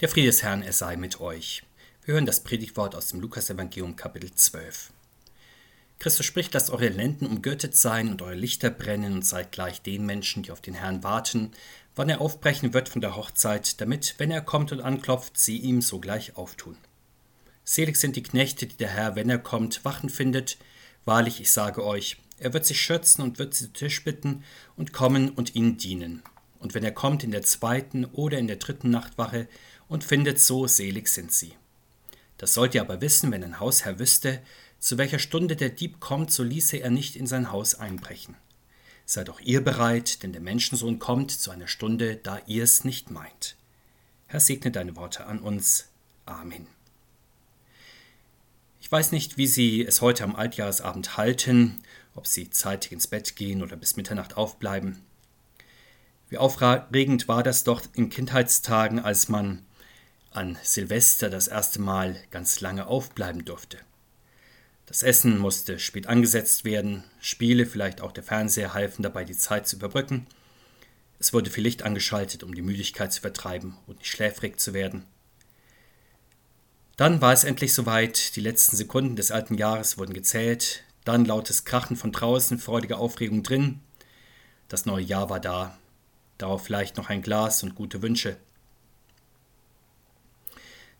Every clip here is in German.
Der Friede des Herrn, er sei mit euch. Wir hören das Predigtwort aus dem Lukasevangelium Kapitel 12. Christus spricht, lasst eure Lenden umgürtet sein und eure Lichter brennen und seid gleich den Menschen, die auf den Herrn warten, wann er aufbrechen wird von der Hochzeit, damit, wenn er kommt und anklopft, sie ihm sogleich auftun. Selig sind die Knechte, die der Herr, wenn er kommt, wachen findet. Wahrlich, ich sage euch, er wird sich schürzen und wird sie zu Tisch bitten und kommen und ihnen dienen. Und wenn er kommt in der zweiten oder in der dritten Nachtwache und findet so, selig sind sie. Das sollt ihr aber wissen, wenn ein Hausherr wüsste, zu welcher Stunde der Dieb kommt, so ließe er nicht in sein Haus einbrechen. Seid auch ihr bereit, denn der Menschensohn kommt zu einer Stunde, da ihr es nicht meint. Herr, segne deine Worte an uns. Amen. Ich weiß nicht, wie Sie es heute am Altjahresabend halten, ob Sie zeitig ins Bett gehen oder bis Mitternacht aufbleiben. Wie aufregend war das doch in Kindheitstagen, als man an Silvester das erste Mal ganz lange aufbleiben durfte. Das Essen musste spät angesetzt werden, Spiele, vielleicht auch der Fernseher halfen dabei, die Zeit zu überbrücken. Es wurde viel Licht angeschaltet, um die Müdigkeit zu vertreiben und nicht schläfrig zu werden. Dann war es endlich soweit, die letzten Sekunden des alten Jahres wurden gezählt, dann lautes Krachen von draußen, freudige Aufregung drin. Das neue Jahr war da, darauf vielleicht noch ein Glas und gute Wünsche.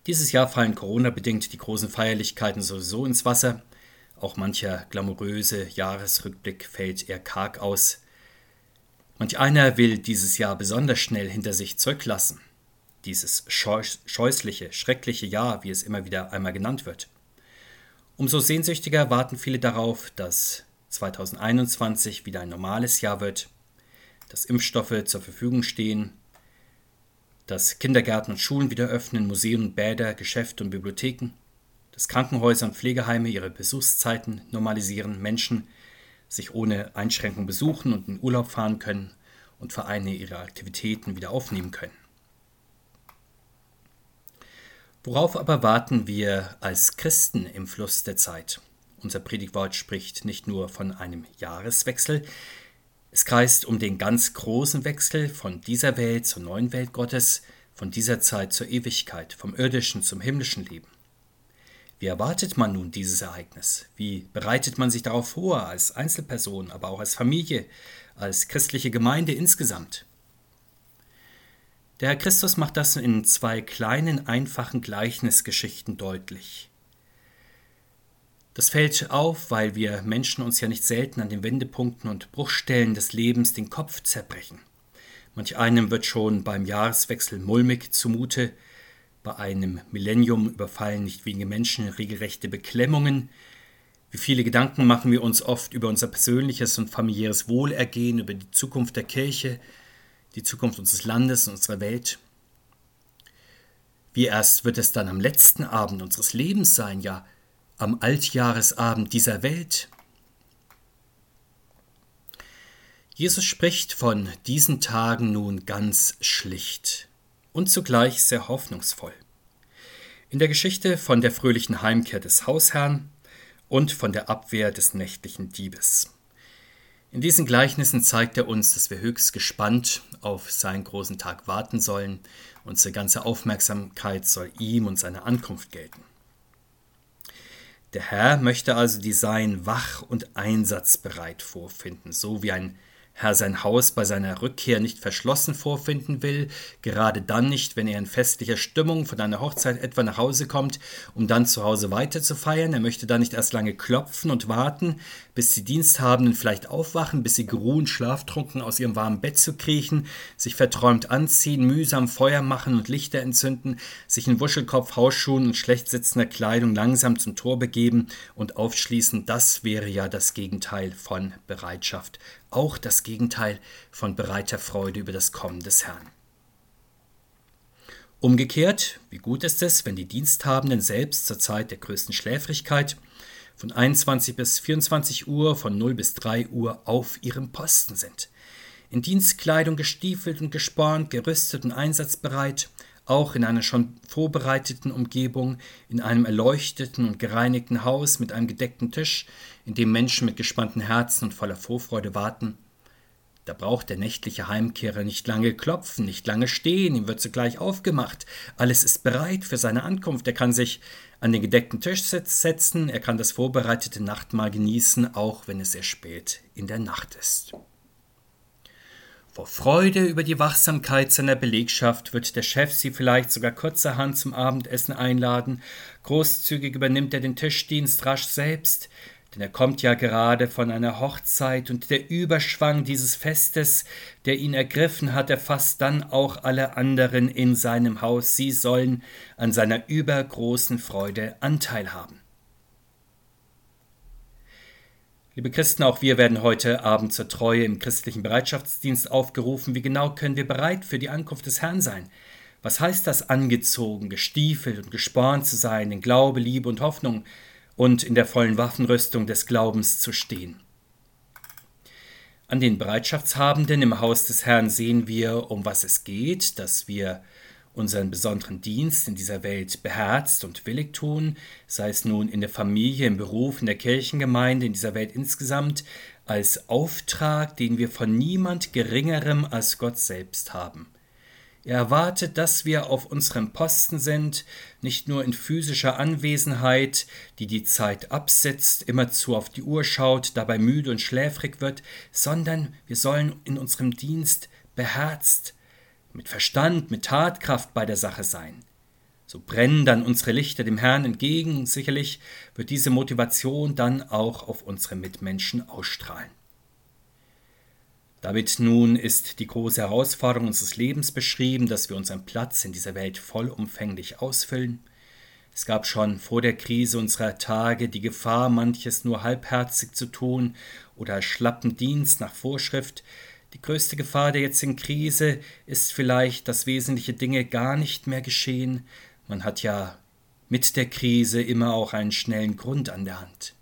Dieses Jahr fallen Corona-bedingt die großen Feierlichkeiten sowieso ins Wasser. Auch mancher glamouröse Jahresrückblick fällt eher karg aus. Manch einer will dieses Jahr besonders schnell hinter sich zurücklassen. Dieses scheußliche, schreckliche Jahr, wie es immer wieder einmal genannt wird. Umso sehnsüchtiger warten viele darauf, dass 2021 wieder ein normales Jahr wird, dass Impfstoffe zur Verfügung stehen, dass Kindergärten und Schulen wieder öffnen, Museen und Bäder, Geschäfte und Bibliotheken, dass Krankenhäuser und Pflegeheime ihre Besuchszeiten normalisieren, Menschen sich ohne Einschränkung besuchen und in Urlaub fahren können und Vereine ihre Aktivitäten wieder aufnehmen können. Worauf aber warten wir als Christen im Fluss der Zeit? Unser Predigtwort spricht nicht nur von einem Jahreswechsel, es kreist um den ganz großen Wechsel von dieser Welt zur neuen Welt Gottes, von dieser Zeit zur Ewigkeit, vom irdischen zum himmlischen Leben. Wie erwartet man nun dieses Ereignis? Wie bereitet man sich darauf vor, als Einzelperson, aber auch als Familie, als christliche Gemeinde insgesamt? Der Herr Christus macht das in zwei kleinen, einfachen Gleichnisgeschichten deutlich. Das fällt auf, weil wir Menschen uns ja nicht selten an den Wendepunkten und Bruchstellen des Lebens den Kopf zerbrechen. Manch einem wird schon beim Jahreswechsel mulmig zumute, bei einem Millennium überfallen nicht wenige Menschen regelrechte Beklemmungen. Wie viele Gedanken machen wir uns oft über unser persönliches und familiäres Wohlergehen, über die Zukunft der Kirche, die Zukunft unseres Landes und unserer Welt. Wie erst wird es dann am letzten Abend unseres Lebens sein, ja am Altjahresabend dieser Welt? Jesus spricht von diesen Tagen nun ganz schlicht und zugleich sehr hoffnungsvoll. In der Geschichte von der fröhlichen Heimkehr des Hausherrn und von der Abwehr des nächtlichen Diebes. In diesen Gleichnissen zeigt er uns, dass wir höchst gespannt auf seinen großen Tag warten sollen. Unsere ganze Aufmerksamkeit soll ihm und seiner Ankunft gelten. Der Herr möchte also die Sein wach und einsatzbereit vorfinden, so wie ein Herr sein Haus bei seiner Rückkehr nicht verschlossen vorfinden will, gerade dann nicht, wenn er in festlicher Stimmung von einer Hochzeit etwa nach Hause kommt, um dann zu Hause weiter zu feiern. Er möchte dann nicht erst lange klopfen und warten, bis die Diensthabenden vielleicht aufwachen, bis sie geruhen, schlaftrunken aus ihrem warmen Bett zu kriechen, sich verträumt anziehen, mühsam Feuer machen und Lichter entzünden, sich in Wuschelkopf, Hausschuhen und schlecht sitzender Kleidung langsam zum Tor begeben und aufschließen. Das wäre ja das Gegenteil von Bereitschaft auch das Gegenteil von bereiter Freude über das Kommen des Herrn. Umgekehrt, wie gut ist es, wenn die Diensthabenden selbst zur Zeit der größten Schläfrigkeit von 21 bis 24 Uhr, von 0 bis 3 Uhr auf ihrem Posten sind. In Dienstkleidung gestiefelt und gespornt, gerüstet und einsatzbereit, auch in einer schon vorbereiteten Umgebung, in einem erleuchteten und gereinigten Haus mit einem gedeckten Tisch, in dem Menschen mit gespannten Herzen und voller Vorfreude warten, Da braucht der nächtliche Heimkehrer nicht lange klopfen, nicht lange stehen, ihm wird sogleich aufgemacht. Alles ist bereit für seine Ankunft. Er kann sich an den gedeckten Tisch setzen, er kann das vorbereitete Nachtmahl genießen, auch wenn es sehr spät in der Nacht ist. Vor Freude über die Wachsamkeit seiner Belegschaft wird der Chef sie vielleicht sogar kurzerhand zum Abendessen einladen. Großzügig übernimmt er den Tischdienst rasch selbst, denn er kommt ja gerade von einer Hochzeit und der Überschwang dieses Festes, der ihn ergriffen hat, erfasst dann auch alle anderen in seinem Haus. Sie sollen an seiner übergroßen Freude Anteil haben. Liebe Christen, auch wir werden heute Abend zur Treue im christlichen Bereitschaftsdienst aufgerufen. Wie genau können wir bereit für die Ankunft des Herrn sein? Was heißt das, angezogen, gestiefelt und gespornt zu sein, in Glaube, Liebe und Hoffnung und in der vollen Waffenrüstung des Glaubens zu stehen? An den Bereitschaftshabenden im Haus des Herrn sehen wir, um was es geht, dass wir unseren besonderen Dienst in dieser Welt beherzt und willig tun, sei es nun in der Familie, im Beruf, in der Kirchengemeinde, in dieser Welt insgesamt, als Auftrag, den wir von niemand Geringerem als Gott selbst haben. Er erwartet, dass wir auf unserem Posten sind, nicht nur in physischer Anwesenheit, die die Zeit absetzt, immerzu auf die Uhr schaut, dabei müde und schläfrig wird, sondern wir sollen in unserem Dienst beherzt, mit Verstand, mit Tatkraft bei der Sache sein. So brennen dann unsere Lichter dem Herrn entgegen, sicherlich wird diese Motivation dann auch auf unsere Mitmenschen ausstrahlen. Damit nun ist die große Herausforderung unseres Lebens beschrieben, dass wir unseren Platz in dieser Welt vollumfänglich ausfüllen. Es gab schon vor der Krise unserer Tage die Gefahr, manches nur halbherzig zu tun oder schlappen Dienst nach Vorschrift, die größte Gefahr der jetzigen Krise ist vielleicht, dass wesentliche Dinge gar nicht mehr geschehen. Man hat ja mit der Krise immer auch einen schnellen Grund an der Hand.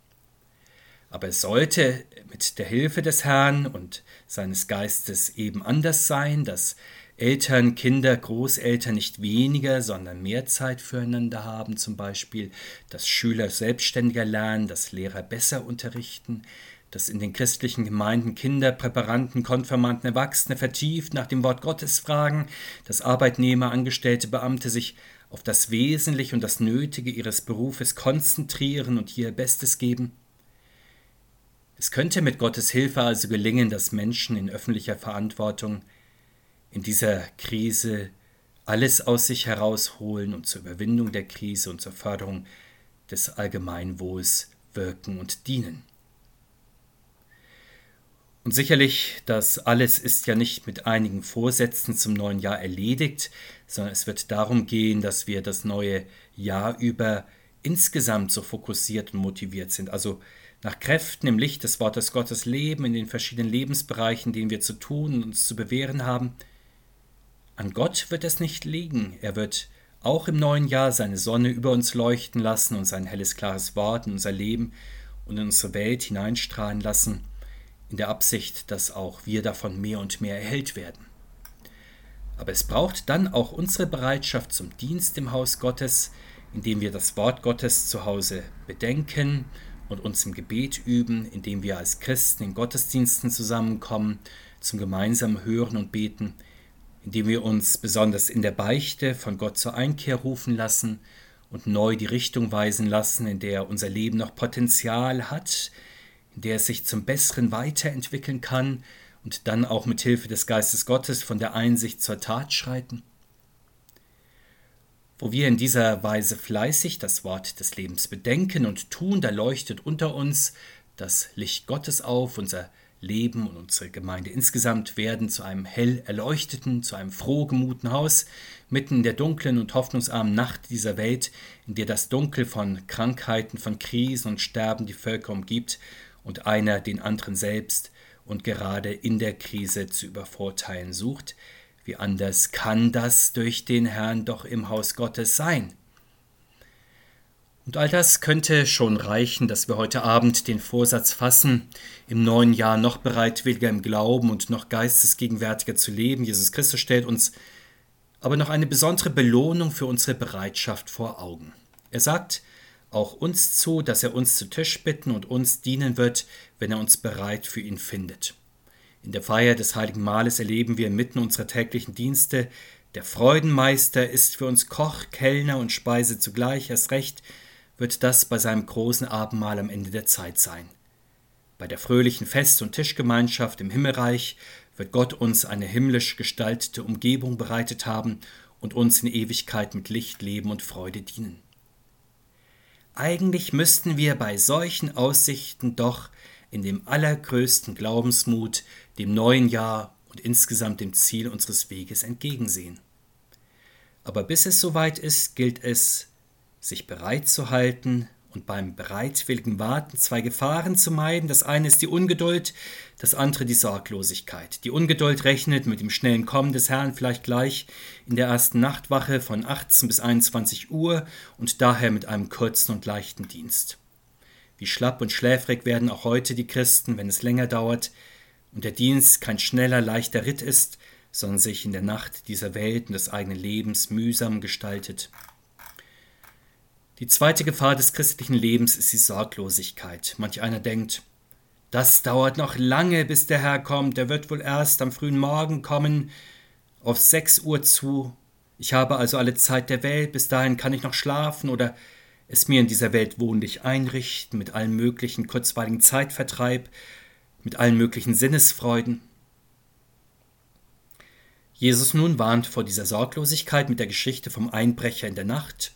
Aber es sollte mit der Hilfe des Herrn und seines Geistes eben anders sein, dass Eltern, Kinder, Großeltern nicht weniger, sondern mehr Zeit füreinander haben, zum Beispiel, dass Schüler selbstständiger lernen, dass Lehrer besser unterrichten, dass in den christlichen Gemeinden Kinder, Präparanten, Konfirmanden, Erwachsene vertieft nach dem Wort Gottes fragen, dass Arbeitnehmer, Angestellte, Beamte sich auf das Wesentliche und das Nötige ihres Berufes konzentrieren und ihr Bestes geben. Es könnte mit Gottes Hilfe also gelingen, dass Menschen in öffentlicher Verantwortung in dieser Krise alles aus sich herausholen und zur Überwindung der Krise und zur Förderung des Allgemeinwohls wirken und dienen. Und sicherlich, das alles ist ja nicht mit einigen Vorsätzen zum neuen Jahr erledigt, sondern es wird darum gehen, dass wir das neue Jahr über insgesamt so fokussiert und motiviert sind. Also nach Kräften im Licht des Wortes Gottes leben, in den verschiedenen Lebensbereichen, denen wir zu tun und uns zu bewähren haben. An Gott wird es nicht liegen. Er wird auch im neuen Jahr seine Sonne über uns leuchten lassen und sein helles, klares Wort in unser Leben und in unsere Welt hineinstrahlen lassen in der Absicht, dass auch wir davon mehr und mehr erhellt werden. Aber es braucht dann auch unsere Bereitschaft zum Dienst im Haus Gottes, indem wir das Wort Gottes zu Hause bedenken und uns im Gebet üben, indem wir als Christen in Gottesdiensten zusammenkommen, zum gemeinsamen Hören und Beten, indem wir uns besonders in der Beichte von Gott zur Einkehr rufen lassen und neu die Richtung weisen lassen, in der unser Leben noch Potenzial hat, in der es sich zum Besseren weiterentwickeln kann und dann auch mit Hilfe des Geistes Gottes von der Einsicht zur Tat schreiten? Wo wir in dieser Weise fleißig das Wort des Lebens bedenken und tun, da leuchtet unter uns das Licht Gottes auf, unser Leben und unsere Gemeinde insgesamt werden zu einem hell erleuchteten, zu einem frohgemuten Haus, mitten in der dunklen und hoffnungsarmen Nacht dieser Welt, in der das Dunkel von Krankheiten, von Krisen und Sterben die Völker umgibt und einer den anderen selbst und gerade in der Krise zu übervorteilen sucht, wie anders kann das durch den Herrn doch im Haus Gottes sein? Und all das könnte schon reichen, dass wir heute Abend den Vorsatz fassen, im neuen Jahr noch bereitwilliger im Glauben und noch geistesgegenwärtiger zu leben. Jesus Christus stellt uns aber noch eine besondere Belohnung für unsere Bereitschaft vor Augen. Er sagt, auch uns zu, dass er uns zu Tisch bitten und uns dienen wird, wenn er uns bereit für ihn findet. In der Feier des heiligen Mahles erleben wir inmitten unserer täglichen Dienste, der Freudenmeister ist für uns Koch, Kellner und Speise zugleich, erst recht wird das bei seinem großen Abendmahl am Ende der Zeit sein. Bei der fröhlichen Fest- und Tischgemeinschaft im Himmelreich wird Gott uns eine himmlisch gestaltete Umgebung bereitet haben und uns in Ewigkeit mit Licht, Leben und Freude dienen. Eigentlich müssten wir bei solchen Aussichten doch in dem allergrößten Glaubensmut dem neuen Jahr und insgesamt dem Ziel unseres Weges entgegensehen. Aber bis es soweit ist, gilt es, sich bereit zu halten und beim bereitwilligen Warten zwei Gefahren zu meiden. Das eine ist die Ungeduld, das andere die Sorglosigkeit. Die Ungeduld rechnet mit dem schnellen Kommen des Herrn vielleicht gleich in der ersten Nachtwache von 18 bis 21 Uhr und daher mit einem kurzen und leichten Dienst. Wie schlapp und schläfrig werden auch heute die Christen, wenn es länger dauert und der Dienst kein schneller, leichter Ritt ist, sondern sich in der Nacht dieser Welt und des eigenen Lebens mühsam gestaltet. Die zweite Gefahr des christlichen Lebens ist die Sorglosigkeit. Manch einer denkt, das dauert noch lange, bis der Herr kommt, er wird wohl erst am frühen Morgen kommen, auf sechs Uhr zu. Ich habe also alle Zeit der Welt, bis dahin kann ich noch schlafen oder es mir in dieser Welt wohnlich einrichten, mit allen möglichen kurzweiligen Zeitvertreib, mit allen möglichen Sinnesfreuden. Jesus nun warnt vor dieser Sorglosigkeit mit der Geschichte vom Einbrecher in der Nacht.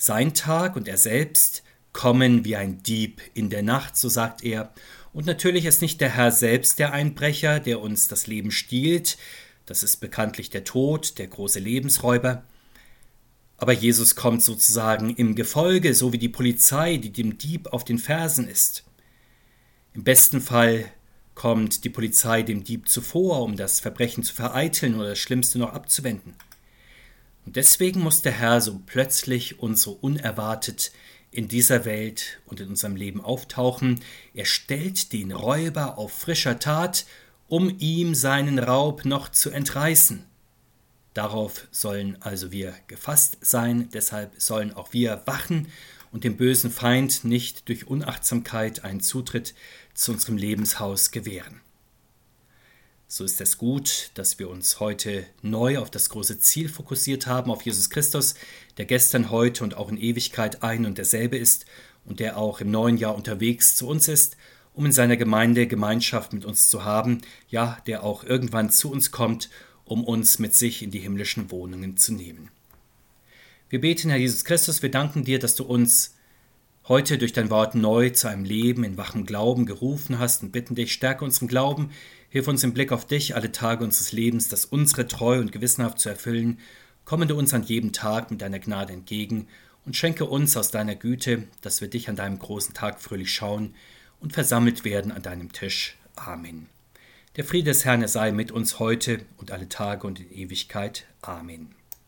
Sein Tag und er selbst kommen wie ein Dieb in der Nacht, so sagt er. Und natürlich ist nicht der Herr selbst der Einbrecher, der uns das Leben stiehlt, das ist bekanntlich der Tod, der große Lebensräuber. Aber Jesus kommt sozusagen im Gefolge, so wie die Polizei, die dem Dieb auf den Fersen ist. Im besten Fall kommt die Polizei dem Dieb zuvor, um das Verbrechen zu vereiteln oder das Schlimmste noch abzuwenden. Und deswegen muss der Herr so plötzlich und so unerwartet in dieser Welt und in unserem Leben auftauchen. Er stellt den Räuber auf frischer Tat, um ihm seinen Raub noch zu entreißen. Darauf sollen also wir gefasst sein, deshalb sollen auch wir wachen und dem bösen Feind nicht durch Unachtsamkeit einen Zutritt zu unserem Lebenshaus gewähren. So ist es gut, dass wir uns heute neu auf das große Ziel fokussiert haben, auf Jesus Christus, der gestern, heute und auch in Ewigkeit ein und derselbe ist und der auch im neuen Jahr unterwegs zu uns ist, um in seiner Gemeinde Gemeinschaft mit uns zu haben, ja, der auch irgendwann zu uns kommt, um uns mit sich in die himmlischen Wohnungen zu nehmen. Wir beten, Herr Jesus Christus, wir danken dir, dass du uns heute durch dein Wort neu zu einem Leben in wachem Glauben gerufen hast und bitten dich, stärke unseren Glauben, hilf uns im Blick auf dich alle Tage unseres Lebens, das unsere treu und gewissenhaft zu erfüllen, komme du uns an jedem Tag mit deiner Gnade entgegen und schenke uns aus deiner Güte, dass wir dich an deinem großen Tag fröhlich schauen und versammelt werden an deinem Tisch. Amen. Der Friede des Herrn sei mit uns heute und alle Tage und in Ewigkeit. Amen.